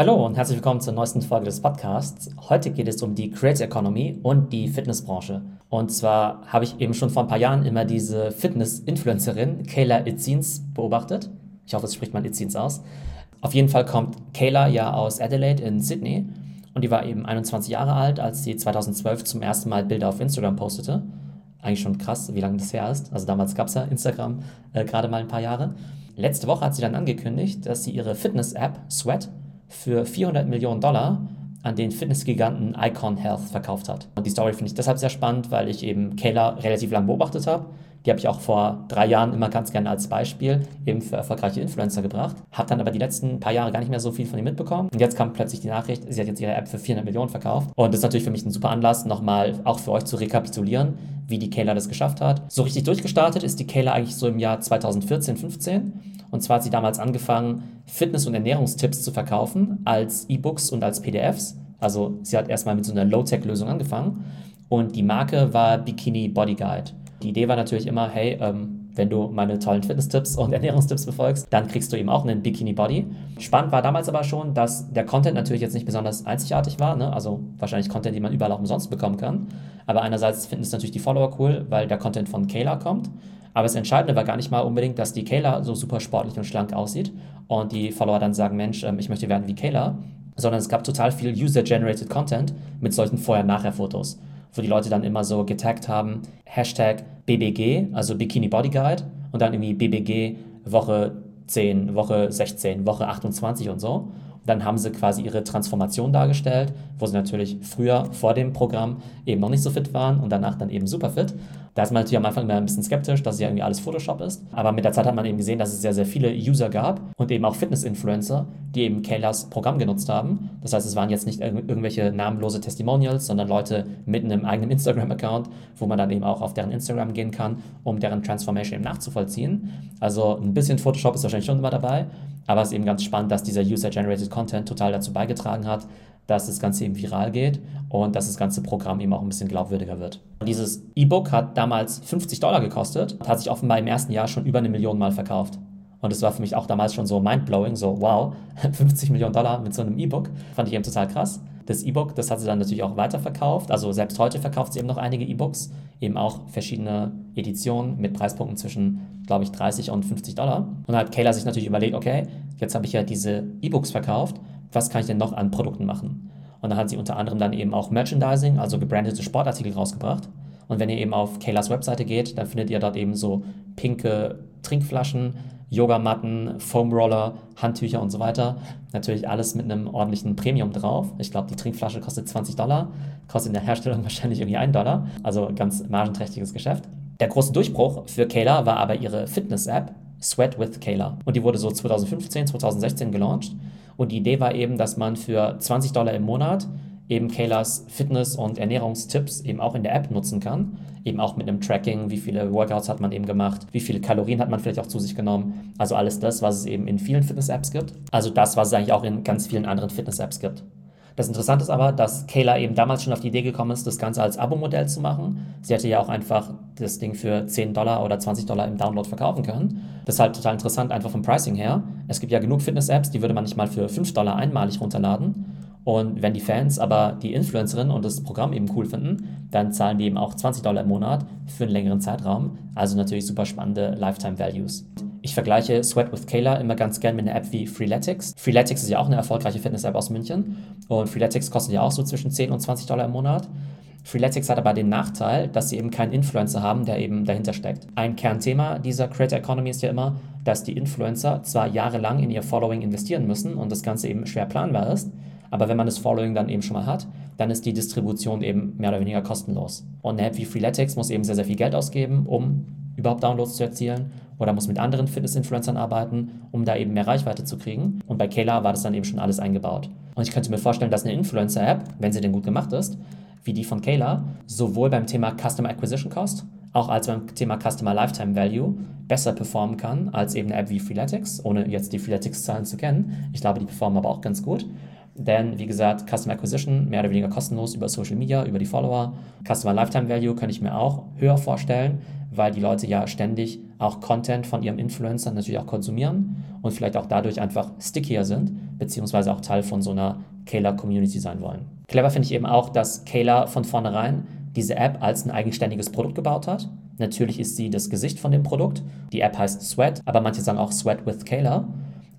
Hallo und herzlich willkommen zur neuesten Folge des Podcasts. Heute geht es um die Creator Economy und die Fitnessbranche. Und zwar habe ich eben schon vor ein paar Jahren immer diese Fitness-Influencerin Kayla Itzins beobachtet. Ich hoffe, es spricht man Itzins aus. Auf jeden Fall kommt Kayla ja aus Adelaide in Sydney und die war eben 21 Jahre alt, als sie 2012 zum ersten Mal Bilder auf Instagram postete. Eigentlich schon krass, wie lange das her ist. Also damals gab es ja Instagram äh, gerade mal ein paar Jahre. Letzte Woche hat sie dann angekündigt, dass sie ihre Fitness-App Sweat für 400 Millionen Dollar an den Fitnessgiganten Icon Health verkauft hat. Und die Story finde ich deshalb sehr spannend, weil ich eben Kayla relativ lang beobachtet habe. Die habe ich auch vor drei Jahren immer ganz gerne als Beispiel eben für erfolgreiche Influencer gebracht. Habe dann aber die letzten paar Jahre gar nicht mehr so viel von ihr mitbekommen. Und jetzt kam plötzlich die Nachricht, sie hat jetzt ihre App für 400 Millionen verkauft. Und das ist natürlich für mich ein super Anlass, nochmal auch für euch zu rekapitulieren, wie die Kayla das geschafft hat. So richtig durchgestartet ist die Kayla eigentlich so im Jahr 2014, 15. Und zwar hat sie damals angefangen, Fitness- und Ernährungstipps zu verkaufen als E-Books und als PDFs. Also sie hat erstmal mit so einer Low-Tech-Lösung angefangen. Und die Marke war Bikini Body Guide. Die Idee war natürlich immer, hey, ähm, wenn du meine tollen Fitness-Tipps und Ernährungstipps befolgst, dann kriegst du eben auch einen Bikini Body. Spannend war damals aber schon, dass der Content natürlich jetzt nicht besonders einzigartig war, ne? also wahrscheinlich Content, den man überall auch umsonst bekommen kann. Aber einerseits finden es natürlich die Follower cool, weil der Content von Kayla kommt. Aber das Entscheidende war gar nicht mal unbedingt, dass die Kayla so super sportlich und schlank aussieht und die Follower dann sagen, Mensch, ähm, ich möchte werden wie Kayla, sondern es gab total viel User-Generated Content mit solchen Vorher-Nachher-Fotos, wo die Leute dann immer so getaggt haben, Hashtag BBG, also Bikini Body Guide und dann irgendwie BBG Woche 10, Woche 16, Woche 28 und so. Dann haben sie quasi ihre Transformation dargestellt, wo sie natürlich früher vor dem Programm eben noch nicht so fit waren und danach dann eben super fit. Da ist man natürlich am Anfang immer ein bisschen skeptisch, dass ja irgendwie alles Photoshop ist. Aber mit der Zeit hat man eben gesehen, dass es sehr, sehr viele User gab und eben auch Fitness-Influencer, die eben Kaylas Programm genutzt haben. Das heißt, es waren jetzt nicht irgendwelche namenlose Testimonials, sondern Leute mit einem eigenen Instagram-Account, wo man dann eben auch auf deren Instagram gehen kann, um deren Transformation eben nachzuvollziehen. Also ein bisschen Photoshop ist wahrscheinlich schon immer dabei, aber es ist eben ganz spannend, dass dieser User-Generated Content total dazu beigetragen hat, dass das Ganze eben viral geht und dass das ganze Programm eben auch ein bisschen glaubwürdiger wird. Dieses E-Book hat damals 50 Dollar gekostet, hat sich offenbar im ersten Jahr schon über eine Million Mal verkauft. Und das war für mich auch damals schon so mindblowing, so wow, 50 Millionen Dollar mit so einem E-Book, fand ich eben total krass. Das E-Book, das hat sie dann natürlich auch weiterverkauft. Also selbst heute verkauft sie eben noch einige E-Books, eben auch verschiedene Editionen mit Preispunkten zwischen, glaube ich, 30 und 50 Dollar. Und dann hat Kayla sich natürlich überlegt, okay, jetzt habe ich ja diese E-Books verkauft, was kann ich denn noch an Produkten machen? Und dann hat sie unter anderem dann eben auch Merchandising, also gebrandete Sportartikel rausgebracht. Und wenn ihr eben auf Kaylas Webseite geht, dann findet ihr dort eben so pinke Trinkflaschen, Yogamatten, Foamroller, Handtücher und so weiter. Natürlich alles mit einem ordentlichen Premium drauf. Ich glaube, die Trinkflasche kostet 20 Dollar, kostet in der Herstellung wahrscheinlich irgendwie 1 Dollar. Also ganz margenträchtiges Geschäft. Der große Durchbruch für Kayla war aber ihre Fitness-App Sweat with Kayla. Und die wurde so 2015, 2016 gelauncht. Und die Idee war eben, dass man für 20 Dollar im Monat eben Kaylas Fitness- und Ernährungstipps eben auch in der App nutzen kann. Eben auch mit einem Tracking, wie viele Workouts hat man eben gemacht, wie viele Kalorien hat man vielleicht auch zu sich genommen. Also alles das, was es eben in vielen Fitness-Apps gibt. Also das, was es eigentlich auch in ganz vielen anderen Fitness-Apps gibt. Das Interessante ist aber, dass Kayla eben damals schon auf die Idee gekommen ist, das Ganze als Abo-Modell zu machen. Sie hätte ja auch einfach das Ding für 10 Dollar oder 20 Dollar im Download verkaufen können. Das ist halt total interessant, einfach vom Pricing her. Es gibt ja genug Fitness-Apps, die würde man nicht mal für 5 Dollar einmalig runterladen. Und wenn die Fans aber die Influencerin und das Programm eben cool finden, dann zahlen die eben auch 20 Dollar im Monat für einen längeren Zeitraum. Also natürlich super spannende Lifetime Values. Ich vergleiche Sweat with Kayla immer ganz gern mit einer App wie Freeletics. Freeletics ist ja auch eine erfolgreiche Fitness-App aus München und Freeletics kostet ja auch so zwischen 10 und 20 Dollar im Monat. Freeletics hat aber den Nachteil, dass sie eben keinen Influencer haben, der eben dahinter steckt. Ein Kernthema dieser Creator Economy ist ja immer, dass die Influencer zwar jahrelang in ihr Following investieren müssen und das Ganze eben schwer planbar ist, aber wenn man das Following dann eben schon mal hat, dann ist die Distribution eben mehr oder weniger kostenlos. Und eine App wie Freeletics muss eben sehr, sehr viel Geld ausgeben, um überhaupt Downloads zu erzielen oder muss mit anderen Fitness-Influencern arbeiten, um da eben mehr Reichweite zu kriegen. Und bei Kayla war das dann eben schon alles eingebaut. Und ich könnte mir vorstellen, dass eine Influencer-App, wenn sie denn gut gemacht ist, wie die von Kayla, sowohl beim Thema Customer Acquisition Cost auch als beim Thema Customer Lifetime Value besser performen kann als eben eine App wie Freeletics, ohne jetzt die Freeletics-Zahlen zu kennen. Ich glaube, die performen aber auch ganz gut. Denn, wie gesagt, Customer Acquisition mehr oder weniger kostenlos über Social Media, über die Follower. Customer Lifetime Value könnte ich mir auch höher vorstellen, weil die Leute ja ständig auch Content von ihrem Influencer natürlich auch konsumieren und vielleicht auch dadurch einfach stickier sind, beziehungsweise auch Teil von so einer Kayla-Community sein wollen. Clever finde ich eben auch, dass Kayla von vornherein diese App als ein eigenständiges Produkt gebaut hat. Natürlich ist sie das Gesicht von dem Produkt. Die App heißt Sweat, aber manche sagen auch Sweat with Kayla.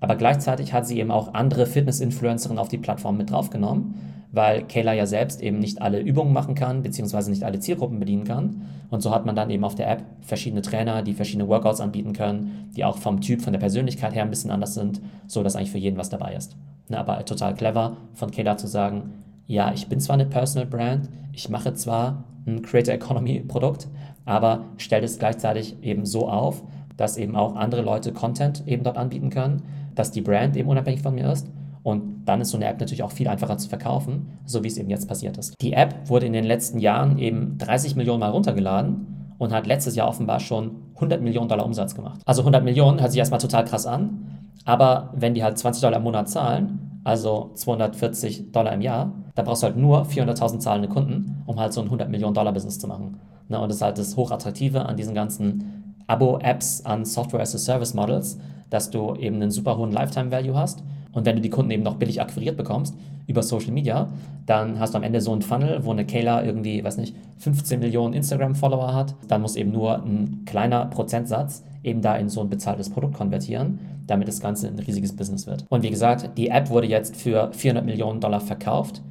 Aber gleichzeitig hat sie eben auch andere Fitness-Influencerinnen auf die Plattform mit draufgenommen, weil Kayla ja selbst eben nicht alle Übungen machen kann, beziehungsweise nicht alle Zielgruppen bedienen kann. Und so hat man dann eben auf der App verschiedene Trainer, die verschiedene Workouts anbieten können, die auch vom Typ, von der Persönlichkeit her ein bisschen anders sind, so dass eigentlich für jeden was dabei ist. Ne, aber total clever von Kayla zu sagen, ja, ich bin zwar eine Personal Brand, ich mache zwar ein Creator Economy Produkt, aber stellt es gleichzeitig eben so auf, dass eben auch andere Leute Content eben dort anbieten können, dass die Brand eben unabhängig von mir ist. Und dann ist so eine App natürlich auch viel einfacher zu verkaufen, so wie es eben jetzt passiert ist. Die App wurde in den letzten Jahren eben 30 Millionen Mal runtergeladen und hat letztes Jahr offenbar schon 100 Millionen Dollar Umsatz gemacht. Also 100 Millionen hört sich erstmal total krass an, aber wenn die halt 20 Dollar im Monat zahlen, also 240 Dollar im Jahr, da brauchst du halt nur 400.000 zahlende Kunden, um halt so ein 100 Millionen Dollar Business zu machen. Ne, und das ist halt das Hochattraktive an diesen ganzen Abo-Apps, an Software-as-a-Service-Models, dass du eben einen super hohen Lifetime-Value hast. Und wenn du die Kunden eben noch billig akquiriert bekommst über Social Media, dann hast du am Ende so einen Funnel, wo eine Kayla irgendwie, weiß nicht, 15 Millionen Instagram-Follower hat. Dann muss eben nur ein kleiner Prozentsatz eben da in so ein bezahltes Produkt konvertieren, damit das Ganze ein riesiges Business wird. Und wie gesagt, die App wurde jetzt für 400 Millionen Dollar verkauft.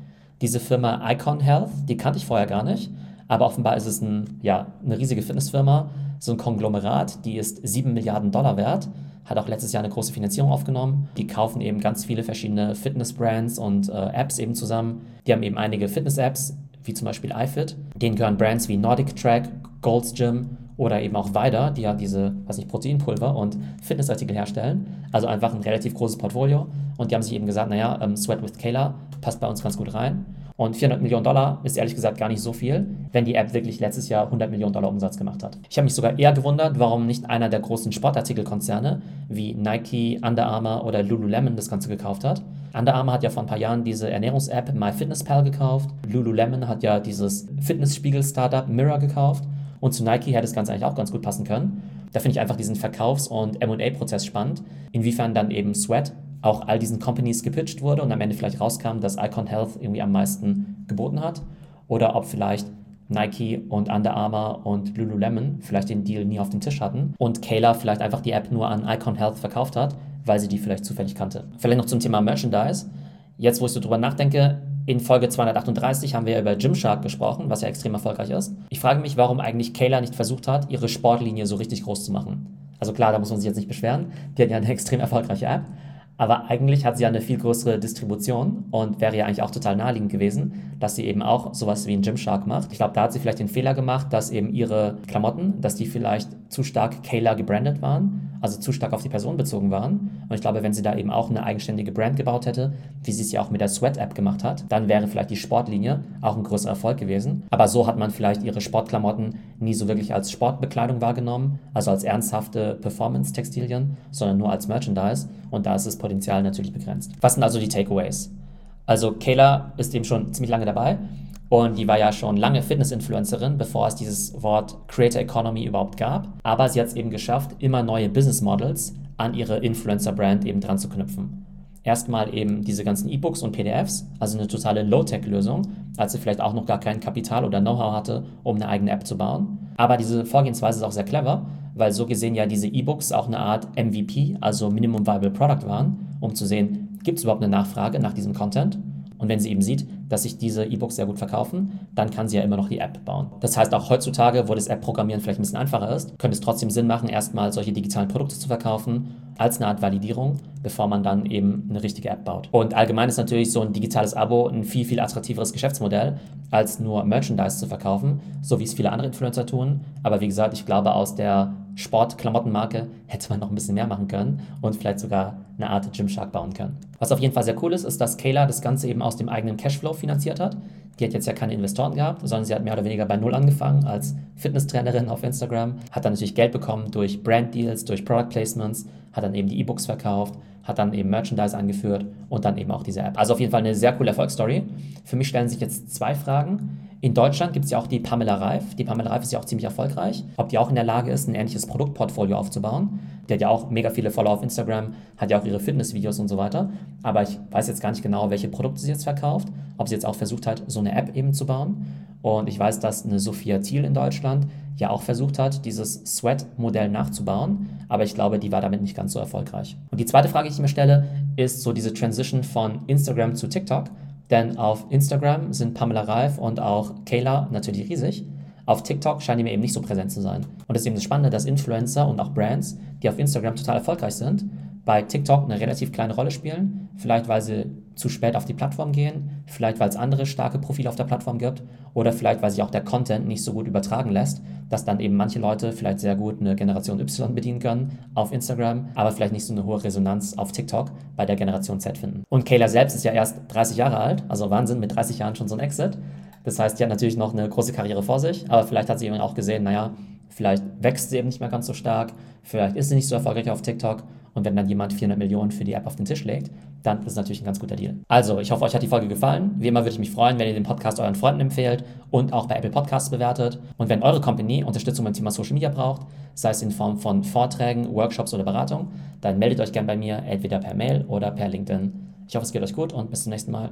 Diese Firma Icon Health, die kannte ich vorher gar nicht. Aber offenbar ist es ein, ja, eine riesige Fitnessfirma, so ein Konglomerat, die ist 7 Milliarden Dollar wert, hat auch letztes Jahr eine große Finanzierung aufgenommen. Die kaufen eben ganz viele verschiedene Fitness-Brands und äh, Apps eben zusammen. Die haben eben einige Fitness-Apps, wie zum Beispiel iFit. Denen gehören Brands wie Nordic Track, Gold's Gym oder eben auch Weider, die ja diese, was nicht, Proteinpulver und Fitnessartikel herstellen. Also einfach ein relativ großes Portfolio. Und die haben sich eben gesagt, naja, ähm, Sweat with Kayla passt bei uns ganz gut rein. Und 400 Millionen Dollar ist ehrlich gesagt gar nicht so viel, wenn die App wirklich letztes Jahr 100 Millionen Dollar Umsatz gemacht hat. Ich habe mich sogar eher gewundert, warum nicht einer der großen Sportartikelkonzerne wie Nike, Under Armour oder Lululemon das Ganze gekauft hat. Under Armour hat ja vor ein paar Jahren diese Ernährungs-App MyFitnessPal gekauft. Lululemon hat ja dieses Fitnessspiegel-Startup Mirror gekauft. Und zu Nike hätte das Ganze eigentlich auch ganz gut passen können. Da finde ich einfach diesen Verkaufs- und MA-Prozess spannend. Inwiefern dann eben Sweat auch all diesen Companies gepitcht wurde und am Ende vielleicht rauskam, dass Icon Health irgendwie am meisten geboten hat. Oder ob vielleicht Nike und Under Armour und Lululemon vielleicht den Deal nie auf dem Tisch hatten und Kayla vielleicht einfach die App nur an Icon Health verkauft hat, weil sie die vielleicht zufällig kannte. Vielleicht noch zum Thema Merchandise. Jetzt, wo ich so drüber nachdenke, in Folge 238 haben wir über Gymshark gesprochen, was ja extrem erfolgreich ist. Ich frage mich, warum eigentlich Kayla nicht versucht hat, ihre Sportlinie so richtig groß zu machen. Also klar, da muss man sich jetzt nicht beschweren. Die hat ja eine extrem erfolgreiche App. Aber eigentlich hat sie ja eine viel größere Distribution und wäre ja eigentlich auch total naheliegend gewesen, dass sie eben auch sowas wie ein Gymshark macht. Ich glaube, da hat sie vielleicht den Fehler gemacht, dass eben ihre Klamotten, dass die vielleicht zu stark Kayla gebrandet waren, also zu stark auf die Person bezogen waren. Und ich glaube, wenn sie da eben auch eine eigenständige Brand gebaut hätte, wie sie es ja auch mit der Sweat-App gemacht hat, dann wäre vielleicht die Sportlinie auch ein größerer Erfolg gewesen. Aber so hat man vielleicht ihre Sportklamotten nie so wirklich als Sportbekleidung wahrgenommen, also als ernsthafte Performance-Textilien, sondern nur als Merchandise. Und da ist das Potenzial natürlich begrenzt. Was sind also die Takeaways? Also Kayla ist eben schon ziemlich lange dabei und die war ja schon lange Fitness-Influencerin, bevor es dieses Wort Creator Economy überhaupt gab. Aber sie hat es eben geschafft, immer neue Business Models an ihre Influencer-Brand eben dran zu knüpfen. Erstmal eben diese ganzen E-Books und PDFs, also eine totale Low-Tech-Lösung, als sie vielleicht auch noch gar kein Kapital oder Know-how hatte, um eine eigene App zu bauen. Aber diese Vorgehensweise ist auch sehr clever, weil so gesehen ja diese E-Books auch eine Art MVP, also Minimum Viable Product waren, um zu sehen, gibt es überhaupt eine Nachfrage nach diesem Content? Und wenn sie eben sieht, dass sich diese E-Books sehr gut verkaufen, dann kann sie ja immer noch die App bauen. Das heißt, auch heutzutage, wo das App-Programmieren vielleicht ein bisschen einfacher ist, könnte es trotzdem Sinn machen, erstmal solche digitalen Produkte zu verkaufen, als eine Art Validierung, bevor man dann eben eine richtige App baut. Und allgemein ist natürlich so ein digitales Abo ein viel, viel attraktiveres Geschäftsmodell, als nur Merchandise zu verkaufen, so wie es viele andere Influencer tun. Aber wie gesagt, ich glaube, aus der Sport-Klamottenmarke hätte man noch ein bisschen mehr machen können und vielleicht sogar eine Art Gymshark bauen können. Was auf jeden Fall sehr cool ist, ist, dass Kayla das Ganze eben aus dem eigenen Cashflow finanziert hat. Die hat jetzt ja keine Investoren gehabt, sondern sie hat mehr oder weniger bei Null angefangen als Fitnesstrainerin auf Instagram, hat dann natürlich Geld bekommen durch Brand-Deals, durch Product Placements, hat dann eben die E-Books verkauft, hat dann eben Merchandise angeführt und dann eben auch diese App. Also auf jeden Fall eine sehr coole Erfolgsstory. Für mich stellen sich jetzt zwei Fragen. In Deutschland gibt es ja auch die Pamela Reif. Die Pamela Reif ist ja auch ziemlich erfolgreich. Ob die auch in der Lage ist, ein ähnliches Produktportfolio aufzubauen. Die hat ja auch mega viele Follower auf Instagram, hat ja auch ihre Fitnessvideos und so weiter. Aber ich weiß jetzt gar nicht genau, welche Produkte sie jetzt verkauft. Ob sie jetzt auch versucht hat, so eine App eben zu bauen. Und ich weiß, dass eine Sophia Thiel in Deutschland ja auch versucht hat, dieses Sweat-Modell nachzubauen. Aber ich glaube, die war damit nicht ganz so erfolgreich. Und die zweite Frage, die ich mir stelle, ist so diese Transition von Instagram zu TikTok. Denn auf Instagram sind Pamela Reif und auch Kayla natürlich riesig. Auf TikTok scheinen die mir eben nicht so präsent zu sein. Und es ist eben das Spannende, dass Influencer und auch Brands, die auf Instagram total erfolgreich sind, bei TikTok eine relativ kleine Rolle spielen. Vielleicht, weil sie zu spät auf die Plattform gehen, vielleicht, weil es andere starke Profile auf der Plattform gibt oder vielleicht, weil sich auch der Content nicht so gut übertragen lässt, dass dann eben manche Leute vielleicht sehr gut eine Generation Y bedienen können auf Instagram, aber vielleicht nicht so eine hohe Resonanz auf TikTok bei der Generation Z finden. Und Kayla selbst ist ja erst 30 Jahre alt, also Wahnsinn, mit 30 Jahren schon so ein Exit. Das heißt, die hat natürlich noch eine große Karriere vor sich, aber vielleicht hat sie eben auch gesehen, naja, vielleicht wächst sie eben nicht mehr ganz so stark, vielleicht ist sie nicht so erfolgreich auf TikTok und wenn dann jemand 400 Millionen für die App auf den Tisch legt, dann ist es natürlich ein ganz guter Deal. Also, ich hoffe, euch hat die Folge gefallen. Wie immer würde ich mich freuen, wenn ihr den Podcast euren Freunden empfehlt und auch bei Apple Podcasts bewertet. Und wenn eure Company Unterstützung beim Thema Social Media braucht, sei es in Form von Vorträgen, Workshops oder Beratung, dann meldet euch gerne bei mir, entweder per Mail oder per LinkedIn. Ich hoffe, es geht euch gut und bis zum nächsten Mal.